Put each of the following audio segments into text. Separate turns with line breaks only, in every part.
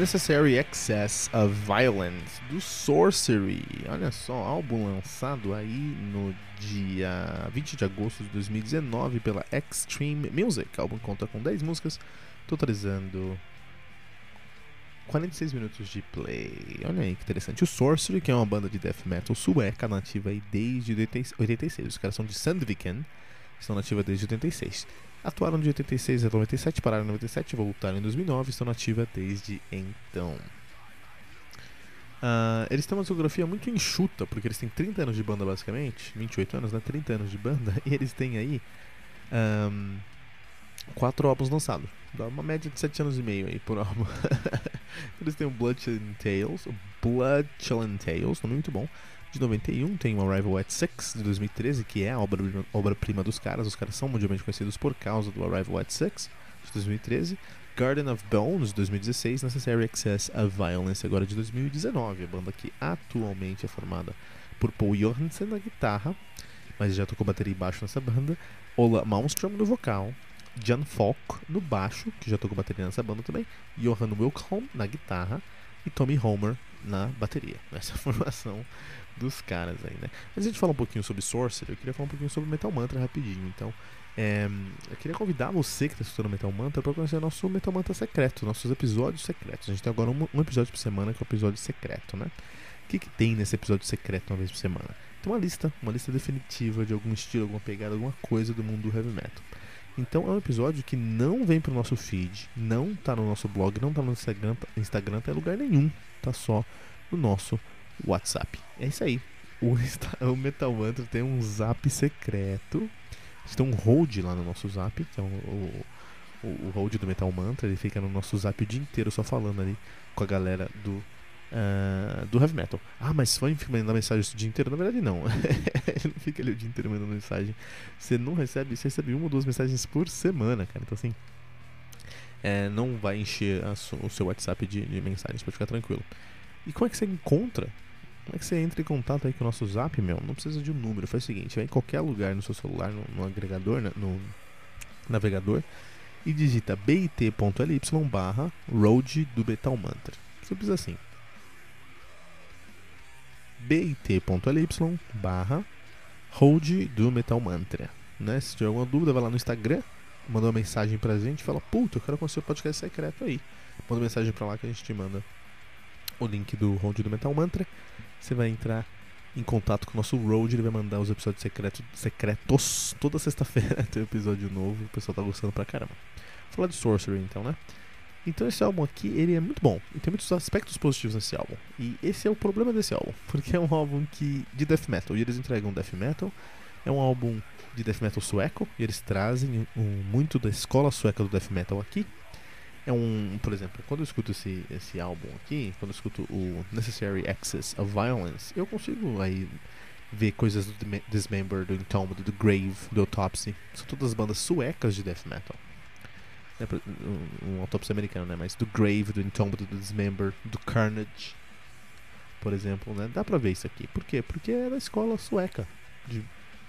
Necessary Excess of Violence do Sorcery. Olha só, álbum lançado aí no dia 20 de agosto de 2019 pela Extreme Music. O álbum conta com 10 músicas, totalizando 46 minutos de play. Olha aí que interessante. O Sorcery, que é uma banda de death metal sueca, nativa aí desde 86. Os caras são de Sandviken, estão nativa desde 86. Atuaram de 86 a 97, pararam em 97, voltaram em 2009 estão nativa desde então. Uh, eles têm uma discografia muito enxuta, porque eles têm 30 anos de banda basicamente, 28 anos, né? 30 anos de banda, e eles têm aí um, quatro álbuns lançados. Dá uma média de 7 anos e meio aí por álbum. eles têm o Blood Chilling Tales, Blood Chilling Tales, nome muito bom de 91, tem o Arrival at Six de 2013, que é a obra-prima obra dos caras. Os caras são mundialmente conhecidos por causa do Arrival at Six de 2013. Garden of Bones de 2016, Necessary Excess of Violence agora de 2019. A banda que atualmente é formada por Paul Johansen na guitarra, mas já tocou bateria e baixo nessa banda. Ola Malmström no vocal. Jan Falk no baixo, que já tocou bateria nessa banda também. Johan Wilkholm na guitarra. E Tommy Homer na bateria. Essa formação dos caras aí, né? Mas a gente fala um pouquinho sobre Sorcerer, eu queria falar um pouquinho sobre Metal Mantra rapidinho. Então, é, eu queria convidar você que está estudando Metal Mantra para conhecer nosso Metal Mantra secreto, nossos episódios secretos. A gente tem agora um, um episódio por semana que é o episódio secreto, né? O que, que tem nesse episódio secreto uma vez por semana? Tem uma lista, uma lista definitiva de algum estilo, alguma pegada, alguma coisa do mundo do heavy metal. Então é um episódio que não vem pro nosso feed, não tá no nosso blog, não tá no Instagram, Instagram tá em lugar nenhum, tá só no nosso WhatsApp. É isso aí. O, o Metal Mantra tem um zap secreto. Tem um hold lá no nosso zap, que é o, o, o hold do Metal Mantra. Ele fica no nosso zap o dia inteiro só falando ali com a galera do, uh, do Heavy Metal. Ah, mas foi mandar mensagem o dia inteiro? Na verdade, não. Ele não fica ali o dia inteiro mandando mensagem. Você não recebe, você recebe uma ou duas mensagens por semana, cara. Então, assim, é, não vai encher a, o seu WhatsApp de, de mensagens, pode ficar tranquilo. E como é que você encontra como é que você entra em contato aí com o nosso zap, meu? Não precisa de um número. Faz o seguinte, vai em qualquer lugar no seu celular, no, no agregador, né, no navegador, e digita bit.ly barra road do Metal Mantra. Simples assim. bit.ly barra road do Metal Mantra. Né? Se tiver alguma dúvida, vai lá no Instagram, manda uma mensagem pra gente fala, puta, eu quero conhecer o podcast secreto aí. Manda mensagem pra lá que a gente te manda o link do Road do Metal Mantra você vai entrar em contato com o nosso Road, ele vai mandar os episódios secretos, secretos toda sexta-feira tem um episódio novo, o pessoal tá gostando pra caramba. Falar de Sorcery então, né? Então esse álbum aqui, ele é muito bom, e tem muitos aspectos positivos nesse álbum. E esse é o problema desse álbum, porque é um álbum que de death metal, e eles entregam death metal. É um álbum de death metal sueco, e eles trazem um, muito da escola sueca do death metal aqui é um, por exemplo, quando eu escuto esse, esse álbum aqui, quando eu escuto o Necessary Access of Violence, eu consigo aí ver coisas do Dismember, do Entombed, do Grave, do Autopsy. São todas bandas suecas de death metal. né, um, autópsia americano, né? Mas do Grave, do Entombed, do Dismember, do Carnage, por exemplo, né? Dá pra ver isso aqui. Por quê? Porque é da escola sueca de,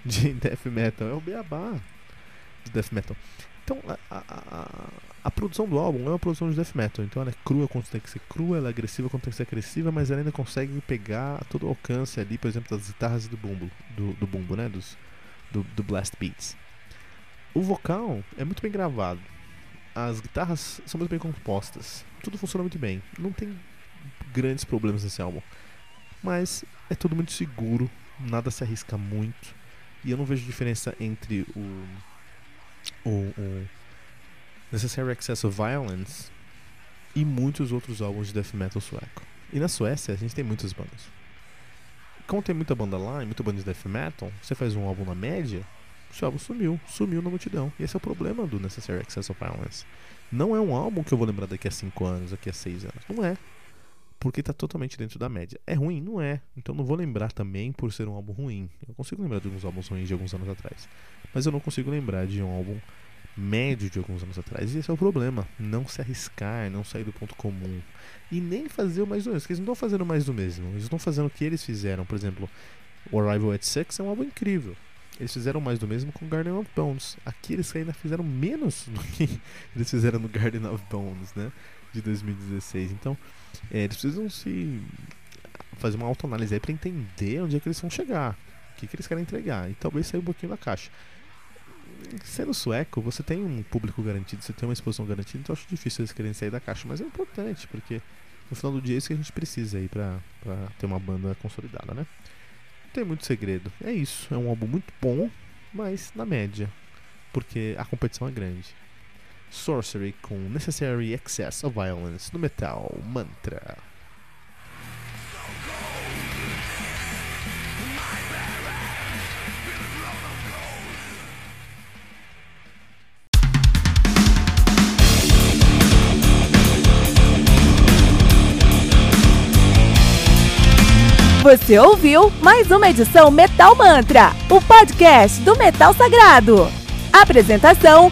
de death metal. É o beabá de death metal. Então, a, a, a, produção do álbum é uma produção de death metal. Então, ela é crua quando tem que ser crua, ela é agressiva quando tem que ser agressiva, mas ela ainda consegue pegar todo o alcance ali, por exemplo, das guitarras do bumbo, do, do bumbo, né? Dos, do, do blast beats. O vocal é muito bem gravado. As guitarras são muito bem compostas. Tudo funciona muito bem. Não tem grandes problemas nesse álbum. Mas é tudo muito seguro, nada se arrisca muito. E eu não vejo diferença entre o, o, o Necessary Excess of Violence e muitos outros álbuns de death metal sueco. E na Suécia a gente tem muitas bandas. Como tem muita banda lá e muita banda de death metal, você faz um álbum na média, o álbum sumiu, sumiu na multidão. E esse é o problema do Necessary Excess of Violence. Não é um álbum que eu vou lembrar daqui a 5 anos, daqui a 6 anos. Não é. Porque está totalmente dentro da média. É ruim? Não é. Então não vou lembrar também por ser um álbum ruim. Eu consigo lembrar de alguns álbuns ruins de alguns anos atrás. Mas eu não consigo lembrar de um álbum médio de alguns anos atrás. E esse é o problema. Não se arriscar, não sair do ponto comum. E nem fazer o mais do mesmo. Porque eles não estão fazendo mais do mesmo. Eles estão fazendo o que eles fizeram. Por exemplo, o Arrival at Six é um álbum incrível. Eles fizeram mais do mesmo com Garden of Bones. Aqui eles ainda fizeram menos do que eles fizeram no Garden of Bones, né? De 2016. Então, é, eles precisam se fazer uma autoanálise aí para entender onde é que eles vão chegar, o que, que eles querem entregar e talvez sair um pouquinho da caixa. Sendo sueco, você tem um público garantido, você tem uma exposição garantida, então acho difícil eles querem sair da caixa, mas é importante porque no final do dia é isso que a gente precisa aí pra ter uma banda consolidada, né? tem muito segredo. É isso. É um álbum muito bom, mas na média. Porque a competição é grande. Sorcery com Necessary Excess of Violence no Metal Mantra.
Você ouviu mais uma edição Metal Mantra, o podcast do Metal Sagrado. Apresentação: